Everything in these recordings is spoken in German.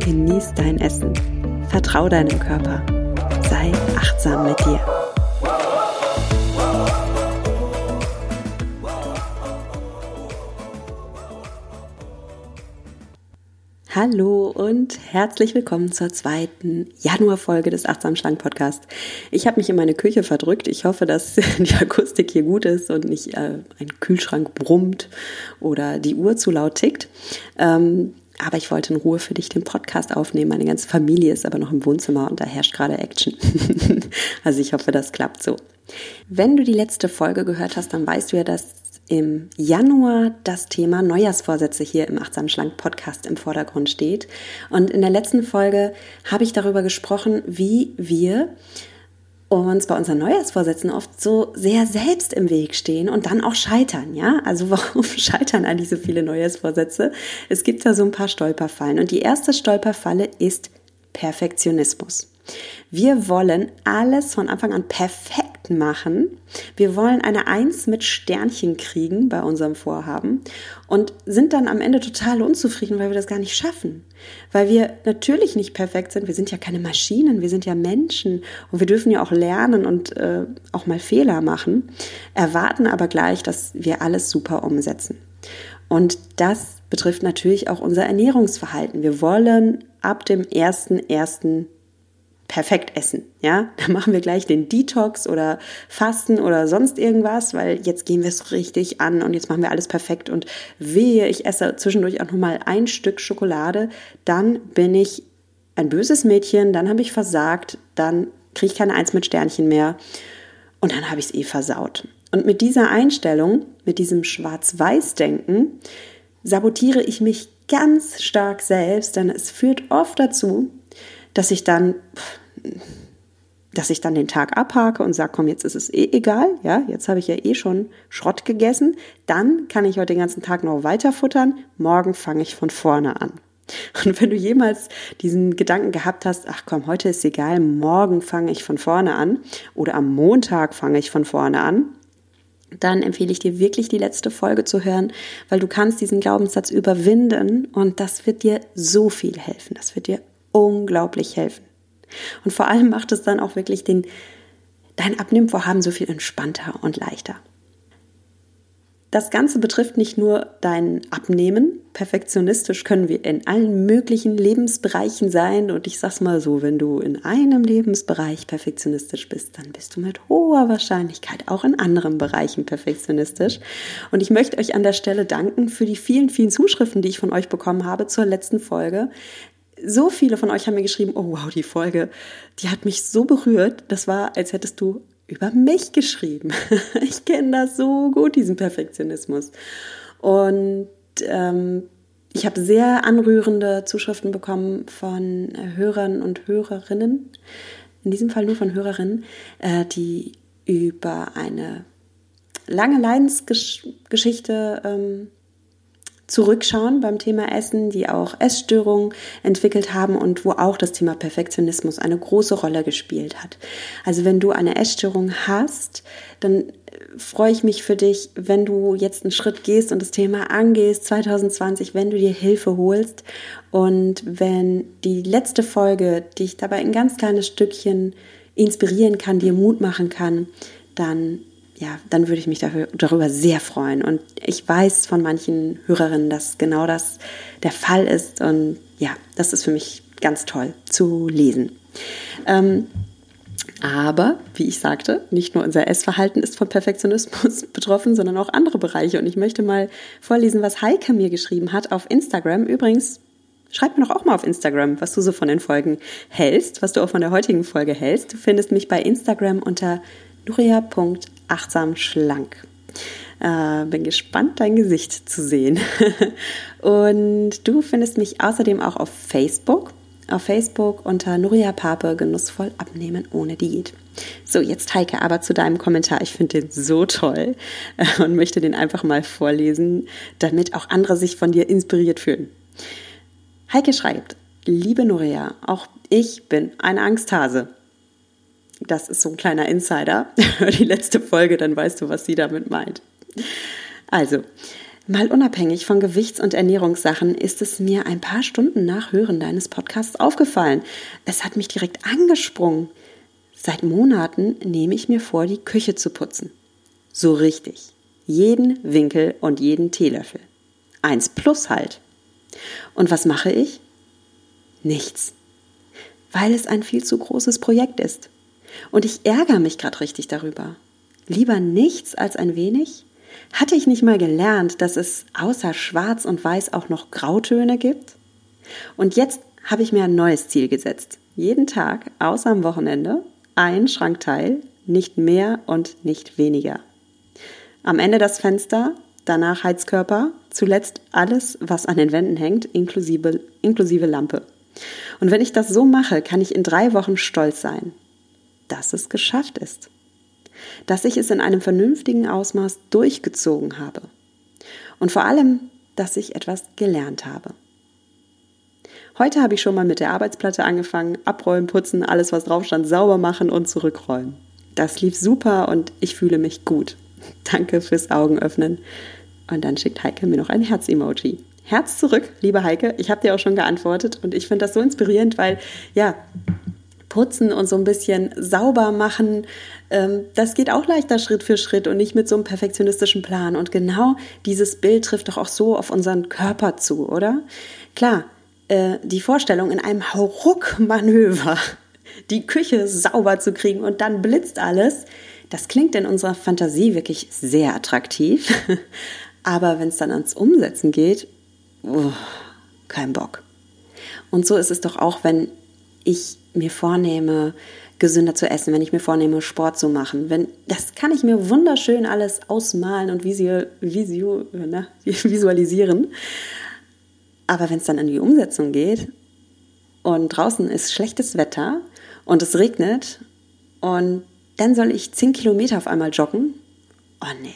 genieß dein Essen, vertrau deinem Körper, sei achtsam mit dir. Hallo und herzlich willkommen zur zweiten Januarfolge des Achtsam Schlank Podcast. Ich habe mich in meine Küche verdrückt. Ich hoffe, dass die Akustik hier gut ist und nicht äh, ein Kühlschrank brummt oder die Uhr zu laut tickt. Ähm, aber ich wollte in Ruhe für dich den Podcast aufnehmen. Meine ganze Familie ist aber noch im Wohnzimmer und da herrscht gerade Action. also ich hoffe, das klappt so. Wenn du die letzte Folge gehört hast, dann weißt du ja, dass im Januar das Thema Neujahrsvorsätze hier im Achtsam Schlank Podcast im Vordergrund steht. Und in der letzten Folge habe ich darüber gesprochen, wie wir uns bei unseren Neujahrsvorsätzen oft so sehr selbst im Weg stehen und dann auch scheitern, ja? Also warum scheitern all diese viele Neujahrsvorsätze? Es gibt da so ein paar Stolperfallen und die erste Stolperfalle ist Perfektionismus. Wir wollen alles von Anfang an perfekt machen. Wir wollen eine Eins mit Sternchen kriegen bei unserem Vorhaben und sind dann am Ende total unzufrieden, weil wir das gar nicht schaffen. Weil wir natürlich nicht perfekt sind. Wir sind ja keine Maschinen, wir sind ja Menschen und wir dürfen ja auch lernen und äh, auch mal Fehler machen, erwarten aber gleich, dass wir alles super umsetzen. Und das betrifft natürlich auch unser Ernährungsverhalten. Wir wollen ab dem 1.1 perfekt essen. Ja, da machen wir gleich den Detox oder Fasten oder sonst irgendwas, weil jetzt gehen wir es richtig an und jetzt machen wir alles perfekt und wehe, ich esse zwischendurch auch noch mal ein Stück Schokolade, dann bin ich ein böses Mädchen, dann habe ich versagt, dann kriege ich keine Eins mit Sternchen mehr und dann habe ich es eh versaut. Und mit dieser Einstellung, mit diesem Schwarz-Weiß-Denken, sabotiere ich mich ganz stark selbst, denn es führt oft dazu, dass ich dann, dass ich dann den Tag abhake und sage, komm, jetzt ist es eh egal, ja, jetzt habe ich ja eh schon Schrott gegessen, dann kann ich heute den ganzen Tag noch weiter futtern, morgen fange ich von vorne an. Und wenn du jemals diesen Gedanken gehabt hast, ach komm, heute ist egal, morgen fange ich von vorne an oder am Montag fange ich von vorne an, dann empfehle ich dir wirklich die letzte Folge zu hören, weil du kannst diesen Glaubenssatz überwinden und das wird dir so viel helfen. Das wird dir unglaublich helfen. Und vor allem macht es dann auch wirklich den, dein Abnehmvorhaben so viel entspannter und leichter. Das Ganze betrifft nicht nur dein Abnehmen. Perfektionistisch können wir in allen möglichen Lebensbereichen sein. Und ich sag's mal so, wenn du in einem Lebensbereich perfektionistisch bist, dann bist du mit hoher Wahrscheinlichkeit auch in anderen Bereichen perfektionistisch. Und ich möchte euch an der Stelle danken für die vielen, vielen Zuschriften, die ich von euch bekommen habe zur letzten Folge so viele von euch haben mir geschrieben, oh wow, die Folge, die hat mich so berührt. Das war, als hättest du über mich geschrieben. ich kenne das so gut, diesen Perfektionismus. Und ähm, ich habe sehr anrührende Zuschriften bekommen von Hörern und Hörerinnen, in diesem Fall nur von Hörerinnen, äh, die über eine lange Leidensgeschichte ähm, zurückschauen beim Thema Essen, die auch Essstörungen entwickelt haben und wo auch das Thema Perfektionismus eine große Rolle gespielt hat. Also wenn du eine Essstörung hast, dann freue ich mich für dich, wenn du jetzt einen Schritt gehst und das Thema angehst 2020, wenn du dir Hilfe holst und wenn die letzte Folge dich dabei ein ganz kleines Stückchen inspirieren kann, dir Mut machen kann, dann ja, dann würde ich mich dafür, darüber sehr freuen. Und ich weiß von manchen Hörerinnen, dass genau das der Fall ist. Und ja, das ist für mich ganz toll zu lesen. Ähm, aber, wie ich sagte, nicht nur unser Essverhalten ist von Perfektionismus betroffen, sondern auch andere Bereiche. Und ich möchte mal vorlesen, was Heike mir geschrieben hat auf Instagram. Übrigens, schreib mir doch auch mal auf Instagram, was du so von den Folgen hältst, was du auch von der heutigen Folge hältst. Du findest mich bei Instagram unter nuria.achtsam schlank. Äh, bin gespannt, dein Gesicht zu sehen. und du findest mich außerdem auch auf Facebook auf Facebook unter Nuria Pape genussvoll abnehmen ohne Diät. So, jetzt Heike, aber zu deinem Kommentar. Ich finde den so toll äh, und möchte den einfach mal vorlesen, damit auch andere sich von dir inspiriert fühlen. Heike schreibt, liebe Nuria, auch ich bin ein Angsthase. Das ist so ein kleiner Insider. Hör die letzte Folge, dann weißt du, was sie damit meint. Also, Mal unabhängig von Gewichts- und Ernährungssachen ist es mir ein paar Stunden nach Hören deines Podcasts aufgefallen. Es hat mich direkt angesprungen. Seit Monaten nehme ich mir vor, die Küche zu putzen. So richtig. Jeden Winkel und jeden Teelöffel. Eins plus halt. Und was mache ich? Nichts. Weil es ein viel zu großes Projekt ist. Und ich ärgere mich gerade richtig darüber. Lieber nichts als ein wenig? Hatte ich nicht mal gelernt, dass es außer Schwarz und Weiß auch noch Grautöne gibt? Und jetzt habe ich mir ein neues Ziel gesetzt. Jeden Tag, außer am Wochenende, ein Schrankteil, nicht mehr und nicht weniger. Am Ende das Fenster, danach Heizkörper, zuletzt alles, was an den Wänden hängt, inklusive, inklusive Lampe. Und wenn ich das so mache, kann ich in drei Wochen stolz sein, dass es geschafft ist dass ich es in einem vernünftigen Ausmaß durchgezogen habe und vor allem, dass ich etwas gelernt habe. Heute habe ich schon mal mit der Arbeitsplatte angefangen, abräumen, putzen, alles was drauf stand, sauber machen und zurückräumen. Das lief super und ich fühle mich gut. Danke fürs Augenöffnen. Und dann schickt Heike mir noch ein Herz-Emoji. Herz zurück, liebe Heike. Ich habe dir auch schon geantwortet und ich finde das so inspirierend, weil ja, putzen und so ein bisschen sauber machen, ähm, das geht auch leichter Schritt für Schritt und nicht mit so einem perfektionistischen Plan. Und genau dieses Bild trifft doch auch so auf unseren Körper zu, oder? Klar, äh, die Vorstellung in einem Hauruck-Manöver die Küche sauber zu kriegen und dann blitzt alles, das klingt in unserer Fantasie wirklich sehr attraktiv. Aber wenn es dann ans Umsetzen geht, oh, kein Bock. Und so ist es doch auch, wenn ich mir vornehme, gesünder zu essen, wenn ich mir vornehme, Sport zu machen. Wenn, das kann ich mir wunderschön alles ausmalen und visual, visual, ne, visualisieren. Aber wenn es dann in die Umsetzung geht und draußen ist schlechtes Wetter und es regnet und dann soll ich zehn Kilometer auf einmal joggen? Oh nee,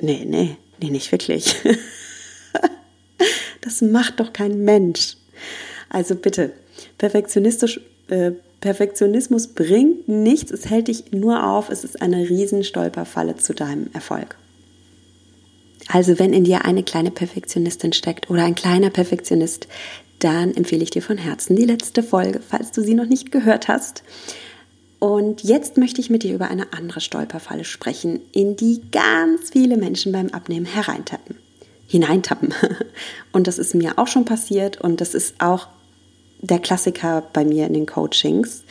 nee, nee, nee, nicht wirklich. das macht doch kein Mensch. Also bitte, perfektionistisch äh, Perfektionismus bringt nichts, es hält dich nur auf, es ist eine Riesenstolperfalle zu deinem Erfolg. Also wenn in dir eine kleine Perfektionistin steckt oder ein kleiner Perfektionist, dann empfehle ich dir von Herzen die letzte Folge, falls du sie noch nicht gehört hast. Und jetzt möchte ich mit dir über eine andere Stolperfalle sprechen, in die ganz viele Menschen beim Abnehmen hereintappen. Hineintappen. Und das ist mir auch schon passiert und das ist auch der Klassiker bei mir in den Coachings.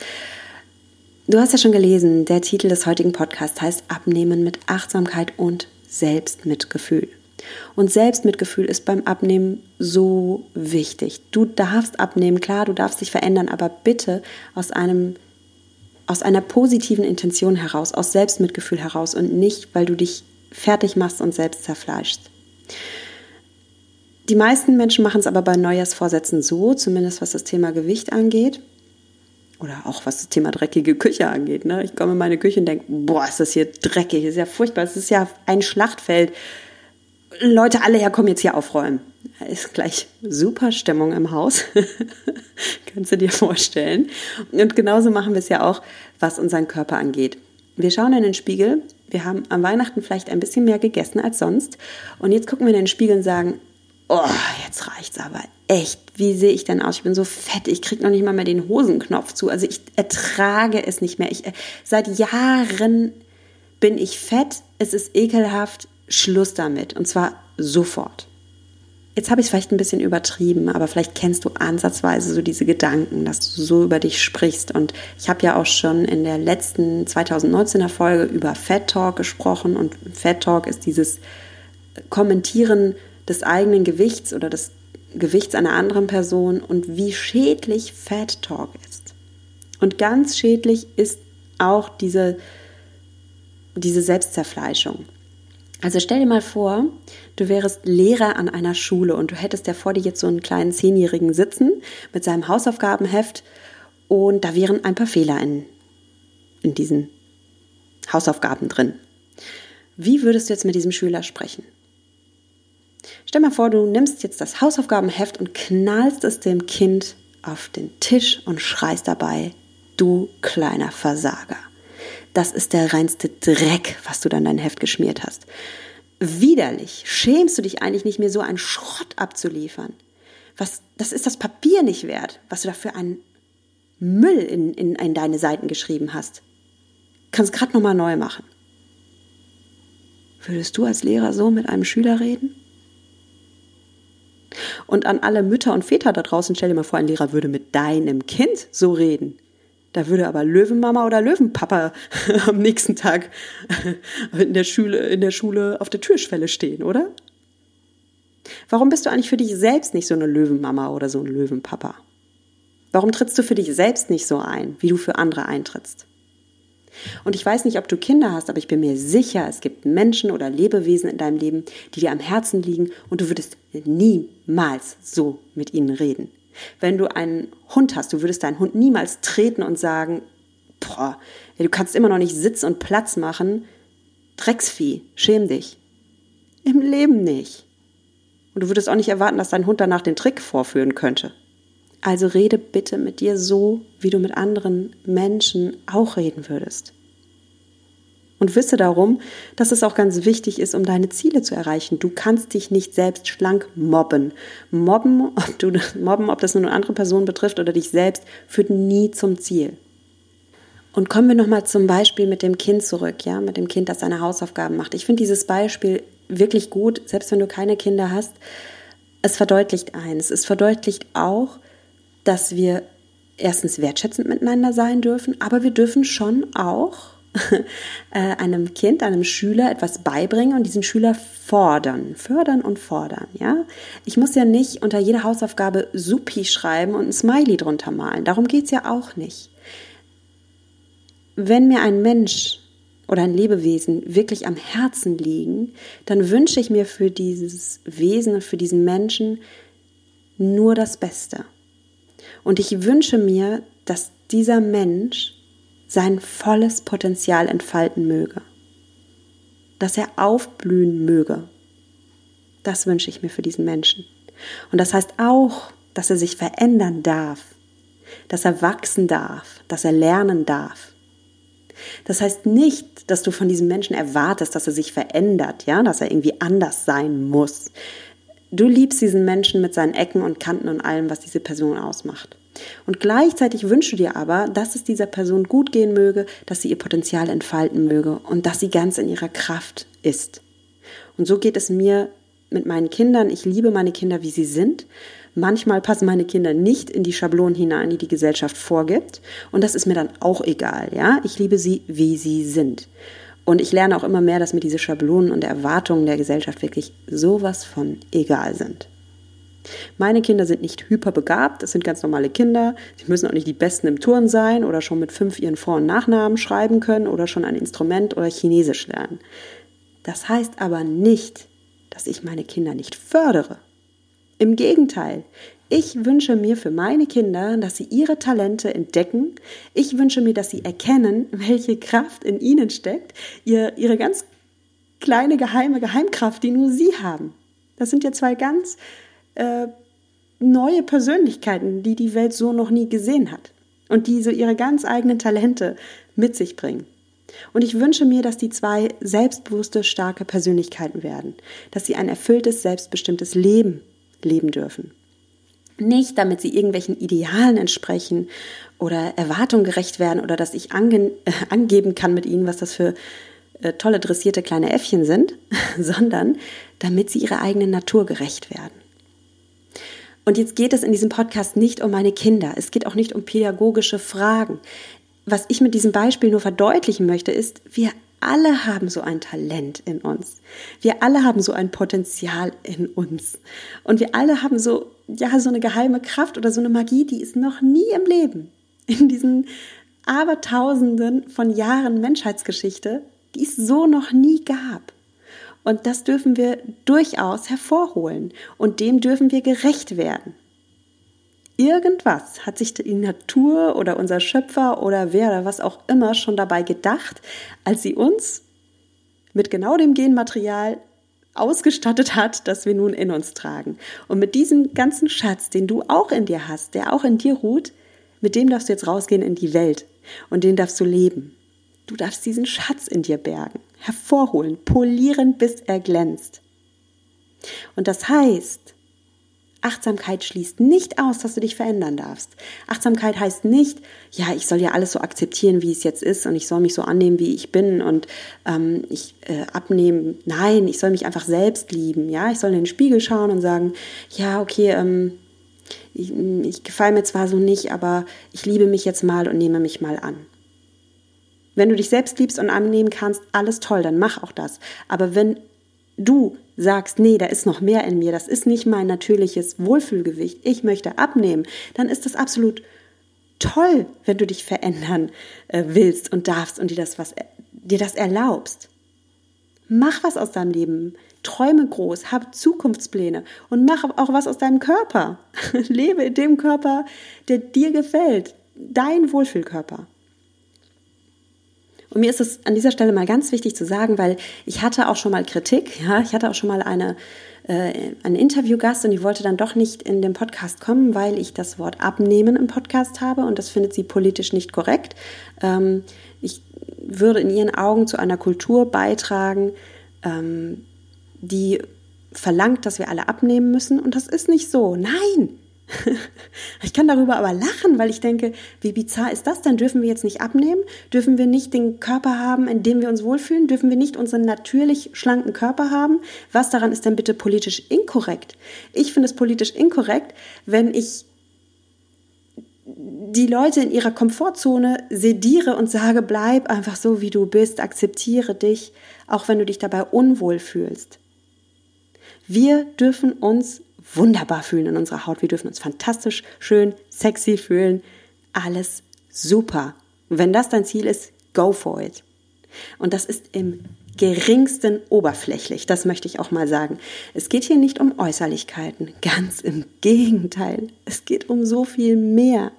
Du hast ja schon gelesen, der Titel des heutigen Podcasts heißt Abnehmen mit Achtsamkeit und Selbstmitgefühl. Und Selbstmitgefühl ist beim Abnehmen so wichtig. Du darfst abnehmen, klar, du darfst dich verändern, aber bitte aus einem aus einer positiven Intention heraus, aus Selbstmitgefühl heraus und nicht, weil du dich fertig machst und selbst zerfleischst. Die meisten Menschen machen es aber bei Neujahrsvorsätzen so, zumindest was das Thema Gewicht angeht. Oder auch was das Thema dreckige Küche angeht. Ne? Ich komme in meine Küche und denke, boah, ist das hier dreckig, ist ja furchtbar, es ist ja ein Schlachtfeld. Leute, alle herkommen jetzt hier aufräumen. Ist gleich super Stimmung im Haus. Kannst du dir vorstellen. Und genauso machen wir es ja auch, was unseren Körper angeht. Wir schauen in den Spiegel. Wir haben am Weihnachten vielleicht ein bisschen mehr gegessen als sonst. Und jetzt gucken wir in den Spiegel und sagen, oh, jetzt reicht's aber echt. Wie sehe ich denn aus? Ich bin so fett, ich kriege noch nicht mal mehr den Hosenknopf zu. Also ich ertrage es nicht mehr. Ich, äh, seit Jahren bin ich fett, es ist ekelhaft, Schluss damit. Und zwar sofort. Jetzt habe ich es vielleicht ein bisschen übertrieben, aber vielleicht kennst du ansatzweise so diese Gedanken, dass du so über dich sprichst. Und ich habe ja auch schon in der letzten 2019er Folge über Fat Talk gesprochen. Und Fat Talk ist dieses Kommentieren des eigenen Gewichts oder des Gewichts einer anderen Person und wie schädlich Fat Talk ist. Und ganz schädlich ist auch diese, diese Selbstzerfleischung. Also stell dir mal vor, du wärst Lehrer an einer Schule und du hättest ja vor dir jetzt so einen kleinen Zehnjährigen sitzen mit seinem Hausaufgabenheft und da wären ein paar Fehler in, in diesen Hausaufgaben drin. Wie würdest du jetzt mit diesem Schüler sprechen? Stell mal vor, du nimmst jetzt das Hausaufgabenheft und knallst es dem Kind auf den Tisch und schreist dabei, du kleiner Versager das ist der reinste Dreck, was du dann dein Heft geschmiert hast. Widerlich. Schämst du dich eigentlich nicht mehr, so einen Schrott abzuliefern? Was, das ist das Papier nicht wert, was du da für einen Müll in, in, in deine Seiten geschrieben hast. Kannst gerade nochmal neu machen. Würdest du als Lehrer so mit einem Schüler reden? Und an alle Mütter und Väter da draußen, stell dir mal vor, ein Lehrer würde mit deinem Kind so reden. Da würde aber Löwenmama oder Löwenpapa am nächsten Tag in der Schule, in der Schule auf der Türschwelle stehen, oder? Warum bist du eigentlich für dich selbst nicht so eine Löwenmama oder so ein Löwenpapa? Warum trittst du für dich selbst nicht so ein, wie du für andere eintrittst? Und ich weiß nicht, ob du Kinder hast, aber ich bin mir sicher, es gibt Menschen oder Lebewesen in deinem Leben, die dir am Herzen liegen und du würdest niemals so mit ihnen reden. Wenn du einen Hund hast, du würdest deinen Hund niemals treten und sagen, boah, du kannst immer noch nicht Sitz und Platz machen. Drecksvieh, schäm dich. Im Leben nicht. Und du würdest auch nicht erwarten, dass dein Hund danach den Trick vorführen könnte. Also rede bitte mit dir so, wie du mit anderen Menschen auch reden würdest. Und wisse darum, dass es auch ganz wichtig ist, um deine Ziele zu erreichen. Du kannst dich nicht selbst schlank mobben. Mobben, ob, du, mobben, ob das nur eine andere Person betrifft oder dich selbst, führt nie zum Ziel. Und kommen wir nochmal zum Beispiel mit dem Kind zurück, ja, mit dem Kind, das seine Hausaufgaben macht. Ich finde dieses Beispiel wirklich gut, selbst wenn du keine Kinder hast. Es verdeutlicht eins. Es verdeutlicht auch, dass wir erstens wertschätzend miteinander sein dürfen, aber wir dürfen schon auch äh, einem Kind, einem Schüler etwas beibringen und diesen Schüler fordern, fördern und fordern, ja. Ich muss ja nicht unter jeder Hausaufgabe Supi schreiben und ein Smiley drunter malen. Darum geht es ja auch nicht. Wenn mir ein Mensch oder ein Lebewesen wirklich am Herzen liegen, dann wünsche ich mir für dieses Wesen für diesen Menschen nur das Beste. Und ich wünsche mir, dass dieser Mensch sein volles Potenzial entfalten möge, dass er aufblühen möge. Das wünsche ich mir für diesen Menschen. Und das heißt auch, dass er sich verändern darf, dass er wachsen darf, dass er lernen darf. Das heißt nicht, dass du von diesem Menschen erwartest, dass er sich verändert, ja, dass er irgendwie anders sein muss. Du liebst diesen Menschen mit seinen Ecken und Kanten und allem, was diese Person ausmacht. Und gleichzeitig wünschst du dir aber, dass es dieser Person gut gehen möge, dass sie ihr Potenzial entfalten möge und dass sie ganz in ihrer Kraft ist. Und so geht es mir mit meinen Kindern. Ich liebe meine Kinder, wie sie sind. Manchmal passen meine Kinder nicht in die Schablonen hinein, die die Gesellschaft vorgibt. Und das ist mir dann auch egal, ja. Ich liebe sie, wie sie sind. Und ich lerne auch immer mehr, dass mir diese Schablonen und Erwartungen der Gesellschaft wirklich sowas von egal sind. Meine Kinder sind nicht hyperbegabt, das sind ganz normale Kinder. Sie müssen auch nicht die Besten im Turn sein oder schon mit fünf ihren Vor- und Nachnamen schreiben können oder schon ein Instrument oder Chinesisch lernen. Das heißt aber nicht, dass ich meine Kinder nicht fördere. Im Gegenteil, ich wünsche mir für meine Kinder, dass sie ihre Talente entdecken. Ich wünsche mir, dass sie erkennen, welche Kraft in ihnen steckt, ihr, ihre ganz kleine geheime Geheimkraft, die nur sie haben. Das sind ja zwei ganz äh, neue Persönlichkeiten, die die Welt so noch nie gesehen hat und die so ihre ganz eigenen Talente mit sich bringen. Und ich wünsche mir, dass die zwei selbstbewusste, starke Persönlichkeiten werden, dass sie ein erfülltes, selbstbestimmtes Leben leben dürfen. Nicht, damit sie irgendwelchen Idealen entsprechen oder Erwartungen gerecht werden oder dass ich ange äh, angeben kann mit ihnen, was das für äh, tolle dressierte kleine Äffchen sind, sondern damit sie ihrer eigenen Natur gerecht werden. Und jetzt geht es in diesem Podcast nicht um meine Kinder. Es geht auch nicht um pädagogische Fragen. Was ich mit diesem Beispiel nur verdeutlichen möchte, ist, wir alle haben so ein Talent in uns. Wir alle haben so ein Potenzial in uns. Und wir alle haben so, ja, so eine geheime Kraft oder so eine Magie, die es noch nie im Leben, in diesen Abertausenden von Jahren Menschheitsgeschichte, die es so noch nie gab. Und das dürfen wir durchaus hervorholen und dem dürfen wir gerecht werden. Irgendwas hat sich die Natur oder unser Schöpfer oder wer oder was auch immer schon dabei gedacht, als sie uns mit genau dem Genmaterial ausgestattet hat, das wir nun in uns tragen. Und mit diesem ganzen Schatz, den du auch in dir hast, der auch in dir ruht, mit dem darfst du jetzt rausgehen in die Welt und den darfst du leben. Du darfst diesen Schatz in dir bergen, hervorholen, polieren, bis er glänzt. Und das heißt, Achtsamkeit schließt nicht aus, dass du dich verändern darfst. Achtsamkeit heißt nicht, ja, ich soll ja alles so akzeptieren, wie es jetzt ist und ich soll mich so annehmen, wie ich bin und ähm, ich äh, abnehmen. Nein, ich soll mich einfach selbst lieben. Ja, ich soll in den Spiegel schauen und sagen, ja, okay, ähm, ich, ich gefalle mir zwar so nicht, aber ich liebe mich jetzt mal und nehme mich mal an. Wenn du dich selbst liebst und annehmen kannst, alles toll, dann mach auch das. Aber wenn du sagst, nee, da ist noch mehr in mir, das ist nicht mein natürliches Wohlfühlgewicht, ich möchte abnehmen, dann ist das absolut toll, wenn du dich verändern äh, willst und darfst und dir das, was, dir das erlaubst. Mach was aus deinem Leben. Träume groß, hab Zukunftspläne und mach auch was aus deinem Körper. Lebe in dem Körper, der dir gefällt. Dein Wohlfühlkörper. Und mir ist es an dieser Stelle mal ganz wichtig zu sagen, weil ich hatte auch schon mal Kritik, ja, ich hatte auch schon mal eine, äh, einen Interviewgast und die wollte dann doch nicht in den Podcast kommen, weil ich das Wort abnehmen im Podcast habe und das findet sie politisch nicht korrekt. Ähm, ich würde in ihren Augen zu einer Kultur beitragen, ähm, die verlangt, dass wir alle abnehmen müssen und das ist nicht so. Nein, Ich kann darüber aber lachen, weil ich denke, wie bizarr ist das denn? Dürfen wir jetzt nicht abnehmen? Dürfen wir nicht den Körper haben, in dem wir uns wohlfühlen? Dürfen wir nicht unseren natürlich schlanken Körper haben? Was daran ist denn bitte politisch inkorrekt? Ich finde es politisch inkorrekt, wenn ich die Leute in ihrer Komfortzone sediere und sage, bleib einfach so, wie du bist, akzeptiere dich, auch wenn du dich dabei unwohl fühlst. Wir dürfen uns wunderbar fühlen in unserer Haut. Wir dürfen uns fantastisch, schön, sexy fühlen. Alles super. wenn das dein Ziel ist, go for it. Und das ist im geringsten oberflächlich, das möchte ich auch mal sagen. Es geht hier nicht um Äußerlichkeiten, ganz im Gegenteil. Es geht um so viel mehr.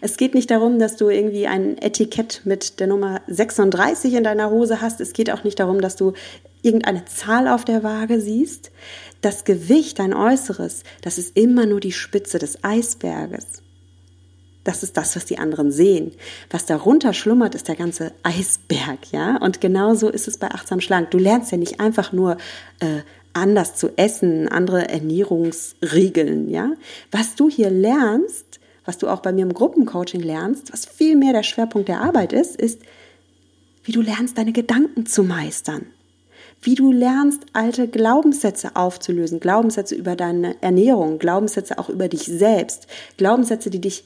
Es geht nicht darum, dass du irgendwie ein Etikett mit der Nummer 36 in deiner Hose hast. Es geht auch nicht darum, dass du irgendeine Zahl auf der Waage siehst. Das Gewicht, dein Äußeres, das ist immer nur die Spitze des Eisberges. Das ist das, was die anderen sehen. Was darunter schlummert, ist der ganze Eisberg, ja. Und genauso ist es bei achtsam schlank. Du lernst ja nicht einfach nur äh, anders zu essen, andere Ernährungsregeln, ja. Was du hier lernst, was du auch bei mir im Gruppencoaching lernst, was viel mehr der Schwerpunkt der Arbeit ist, ist, wie du lernst, deine Gedanken zu meistern. Wie du lernst, alte Glaubenssätze aufzulösen, Glaubenssätze über deine Ernährung, Glaubenssätze auch über dich selbst, Glaubenssätze, die dich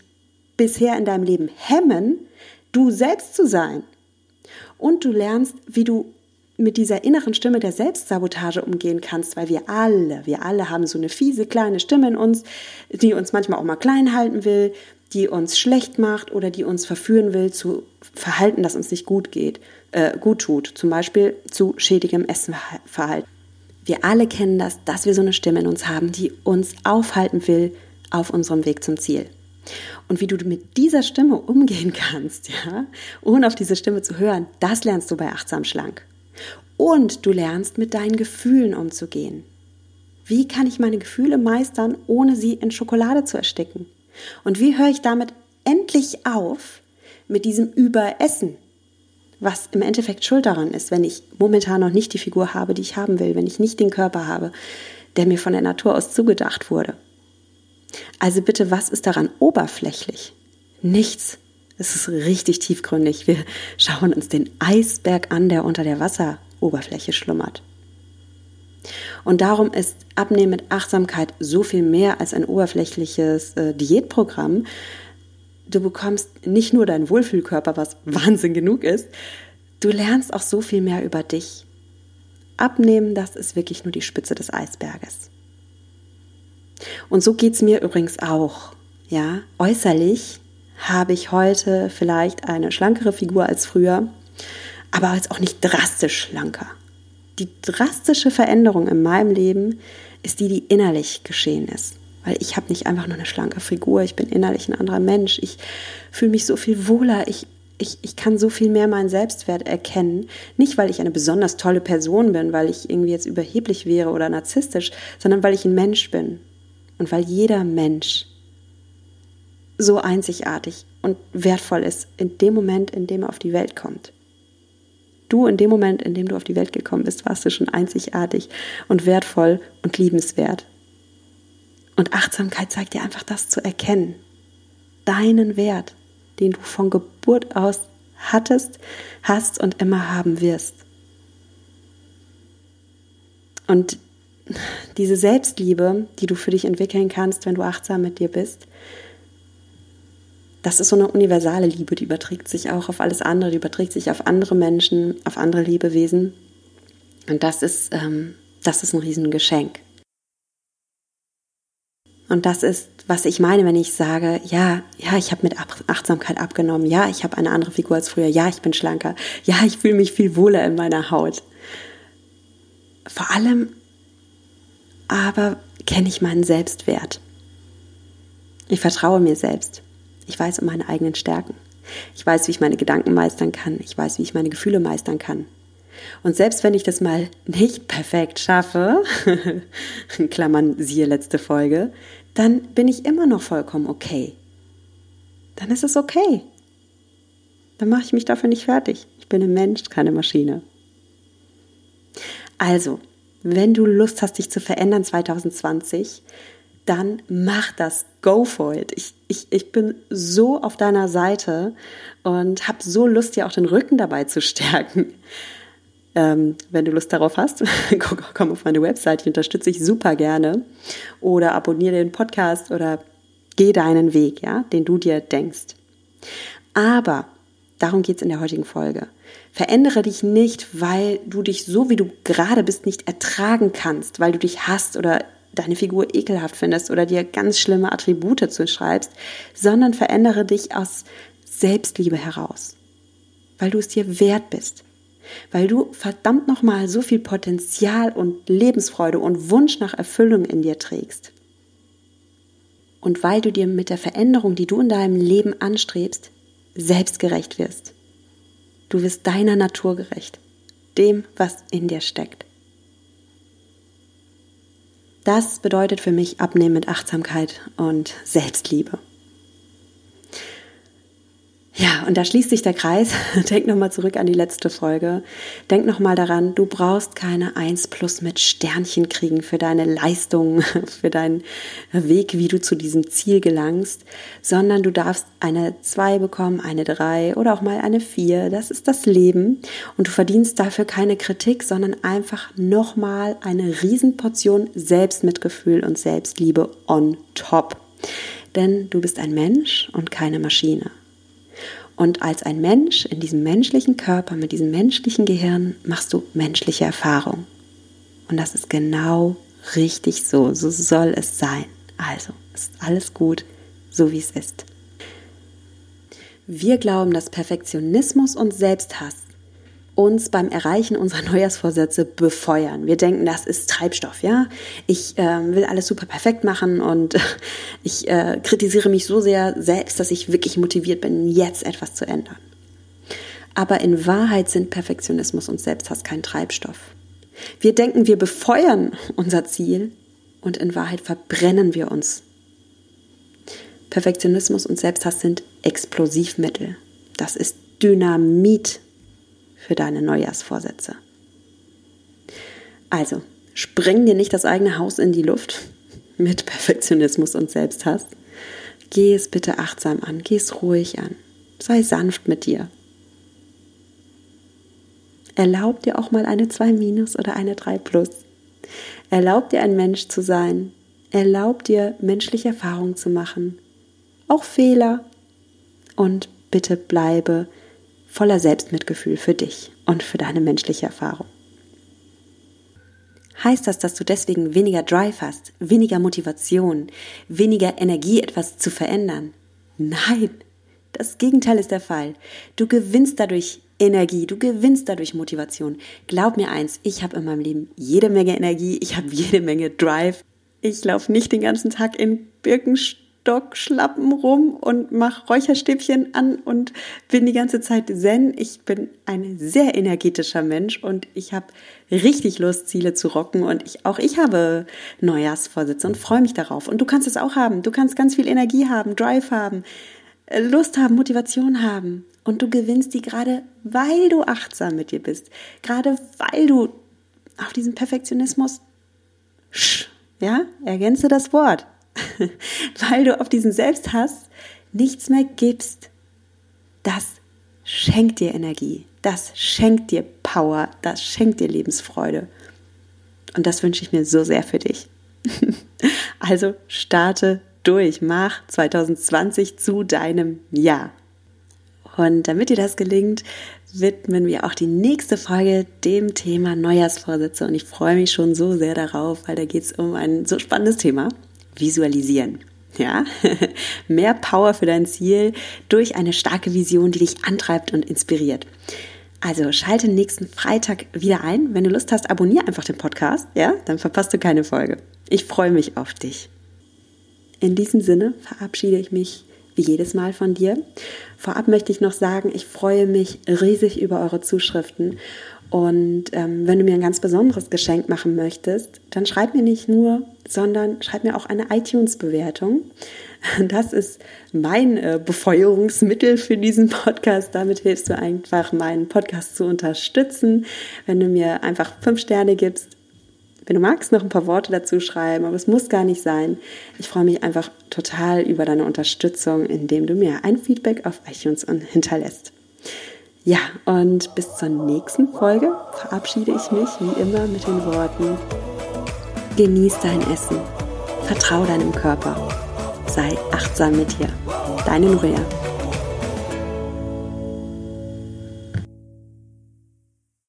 bisher in deinem Leben hemmen, du selbst zu sein. Und du lernst, wie du mit dieser inneren Stimme der Selbstsabotage umgehen kannst, weil wir alle, wir alle haben so eine fiese kleine Stimme in uns, die uns manchmal auch mal klein halten will, die uns schlecht macht oder die uns verführen will zu Verhalten, das uns nicht gut geht, äh, gut tut, zum Beispiel zu schädigem Essenverhalten. Wir alle kennen das, dass wir so eine Stimme in uns haben, die uns aufhalten will auf unserem Weg zum Ziel. Und wie du mit dieser Stimme umgehen kannst, ja, ohne auf diese Stimme zu hören, das lernst du bei Achtsam Schlank. Und du lernst mit deinen Gefühlen umzugehen. Wie kann ich meine Gefühle meistern, ohne sie in Schokolade zu ersticken? Und wie höre ich damit endlich auf mit diesem Überessen? Was im Endeffekt schuld daran ist, wenn ich momentan noch nicht die Figur habe, die ich haben will, wenn ich nicht den Körper habe, der mir von der Natur aus zugedacht wurde. Also bitte, was ist daran oberflächlich? Nichts. Es ist richtig tiefgründig. Wir schauen uns den Eisberg an, der unter der Wasseroberfläche schlummert. Und darum ist Abnehmen mit Achtsamkeit so viel mehr als ein oberflächliches äh, Diätprogramm. Du bekommst nicht nur deinen Wohlfühlkörper, was Wahnsinn genug ist, du lernst auch so viel mehr über dich. Abnehmen, das ist wirklich nur die Spitze des Eisberges. Und so geht es mir übrigens auch. Ja, äußerlich habe ich heute vielleicht eine schlankere Figur als früher, aber jetzt auch nicht drastisch schlanker. die drastische Veränderung in meinem Leben ist die, die innerlich geschehen ist. Weil ich habe nicht einfach nur eine schlanke Figur, ich bin innerlich ein anderer Mensch. Ich fühle mich so viel wohler, ich, ich, ich kann so viel mehr meinen Selbstwert erkennen. Nicht, weil ich eine besonders tolle Person bin, weil ich irgendwie jetzt überheblich wäre oder narzisstisch, sondern weil ich ein Mensch bin. Und weil jeder Mensch so einzigartig und wertvoll ist in dem Moment, in dem er auf die Welt kommt. Du in dem Moment, in dem du auf die Welt gekommen bist, warst du schon einzigartig und wertvoll und liebenswert. Und Achtsamkeit zeigt dir einfach das zu erkennen. Deinen Wert, den du von Geburt aus hattest, hast und immer haben wirst. Und diese Selbstliebe, die du für dich entwickeln kannst, wenn du achtsam mit dir bist, das ist so eine universale Liebe, die überträgt sich auch auf alles andere, die überträgt sich auf andere Menschen, auf andere Lebewesen. Und das ist, ähm, das ist ein Riesengeschenk. Und das ist, was ich meine, wenn ich sage, ja, ja, ich habe mit Achtsamkeit abgenommen, ja, ich habe eine andere Figur als früher, ja, ich bin schlanker, ja, ich fühle mich viel wohler in meiner Haut. Vor allem aber kenne ich meinen Selbstwert. Ich vertraue mir selbst. Ich weiß um meine eigenen Stärken. Ich weiß, wie ich meine Gedanken meistern kann. Ich weiß, wie ich meine Gefühle meistern kann. Und selbst wenn ich das mal nicht perfekt schaffe, Klammern siehe letzte Folge, dann bin ich immer noch vollkommen okay. Dann ist es okay. Dann mache ich mich dafür nicht fertig. Ich bin ein Mensch, keine Maschine. Also, wenn du Lust hast, dich zu verändern 2020, dann mach das. Go for it. Ich, ich, ich bin so auf deiner Seite und habe so Lust, dir auch den Rücken dabei zu stärken. Ähm, wenn du Lust darauf hast, komm auf meine Website, ich unterstütze dich super gerne. Oder abonniere den Podcast oder geh deinen Weg, ja, den du dir denkst. Aber darum geht's in der heutigen Folge. Verändere dich nicht, weil du dich so, wie du gerade bist, nicht ertragen kannst, weil du dich hast oder deine Figur ekelhaft findest oder dir ganz schlimme Attribute zuschreibst, sondern verändere dich aus Selbstliebe heraus, weil du es dir wert bist, weil du verdammt nochmal so viel Potenzial und Lebensfreude und Wunsch nach Erfüllung in dir trägst. Und weil du dir mit der Veränderung, die du in deinem Leben anstrebst, selbstgerecht wirst. Du wirst deiner Natur gerecht, dem, was in dir steckt. Das bedeutet für mich Abnehmen mit Achtsamkeit und Selbstliebe. Ja, und da schließt sich der Kreis. Denk nochmal zurück an die letzte Folge. Denk nochmal daran, du brauchst keine 1 plus mit Sternchen kriegen für deine Leistung, für deinen Weg, wie du zu diesem Ziel gelangst, sondern du darfst eine 2 bekommen, eine 3 oder auch mal eine 4. Das ist das Leben. Und du verdienst dafür keine Kritik, sondern einfach nochmal eine Riesenportion Selbstmitgefühl und Selbstliebe on top. Denn du bist ein Mensch und keine Maschine. Und als ein Mensch in diesem menschlichen Körper, mit diesem menschlichen Gehirn, machst du menschliche Erfahrungen. Und das ist genau richtig so. So soll es sein. Also ist alles gut, so wie es ist. Wir glauben, dass Perfektionismus und Selbsthass uns beim Erreichen unserer Neujahrsvorsätze befeuern. Wir denken, das ist Treibstoff, ja. Ich äh, will alles super perfekt machen und ich äh, kritisiere mich so sehr selbst, dass ich wirklich motiviert bin, jetzt etwas zu ändern. Aber in Wahrheit sind Perfektionismus und Selbsthass kein Treibstoff. Wir denken, wir befeuern unser Ziel und in Wahrheit verbrennen wir uns. Perfektionismus und Selbsthass sind Explosivmittel. Das ist Dynamit für deine Neujahrsvorsätze. Also, spreng dir nicht das eigene Haus in die Luft mit Perfektionismus und Selbsthass. Geh es bitte achtsam an, geh es ruhig an. Sei sanft mit dir. Erlaub dir auch mal eine 2 minus oder eine 3 plus. Erlaub dir ein Mensch zu sein. Erlaub dir menschliche Erfahrungen zu machen. Auch Fehler. Und bitte bleibe voller Selbstmitgefühl für dich und für deine menschliche Erfahrung. Heißt das, dass du deswegen weniger Drive hast, weniger Motivation, weniger Energie, etwas zu verändern? Nein, das Gegenteil ist der Fall. Du gewinnst dadurch Energie, du gewinnst dadurch Motivation. Glaub mir eins, ich habe in meinem Leben jede Menge Energie, ich habe jede Menge Drive. Ich laufe nicht den ganzen Tag in Birkenstockschlappen rum und mache Räucherstäbchen an und bin die ganze Zeit zen. Ich bin ein sehr energetischer Mensch und ich habe richtig Lust, Ziele zu rocken und ich, auch ich habe Neujahrsvorsätze und freue mich darauf. Und du kannst es auch haben. Du kannst ganz viel Energie haben, Drive haben, Lust haben, Motivation haben. Und du gewinnst die gerade, weil du achtsam mit dir bist. Gerade weil du auf diesen Perfektionismus, ja, ergänze das Wort, weil du auf diesen Selbsthass nichts mehr gibst. Das schenkt dir Energie, das schenkt dir Power, das schenkt dir Lebensfreude. Und das wünsche ich mir so sehr für dich. also starte durch, mach 2020 zu deinem Jahr. Und damit dir das gelingt, widmen wir auch die nächste Folge dem Thema Neujahrsvorsätze. Und ich freue mich schon so sehr darauf, weil da geht es um ein so spannendes Thema. Visualisieren. Ja, mehr Power für dein Ziel durch eine starke Vision, die dich antreibt und inspiriert. Also schalte nächsten Freitag wieder ein. Wenn du Lust hast, abonniere einfach den Podcast, ja, dann verpasst du keine Folge. Ich freue mich auf dich. In diesem Sinne verabschiede ich mich wie jedes Mal von dir. Vorab möchte ich noch sagen, ich freue mich riesig über eure Zuschriften. Und ähm, wenn du mir ein ganz besonderes Geschenk machen möchtest, dann schreib mir nicht nur, sondern schreib mir auch eine iTunes-Bewertung. Das ist mein äh, Befeuerungsmittel für diesen Podcast. Damit hilfst du einfach, meinen Podcast zu unterstützen. Wenn du mir einfach fünf Sterne gibst, wenn du magst, noch ein paar Worte dazu schreiben, aber es muss gar nicht sein. Ich freue mich einfach total über deine Unterstützung, indem du mir ein Feedback auf iTunes hinterlässt. Ja, und bis zur nächsten Folge verabschiede ich mich wie immer mit den Worten: Genieß dein Essen, vertrau deinem Körper, sei achtsam mit dir. Deine Nuria.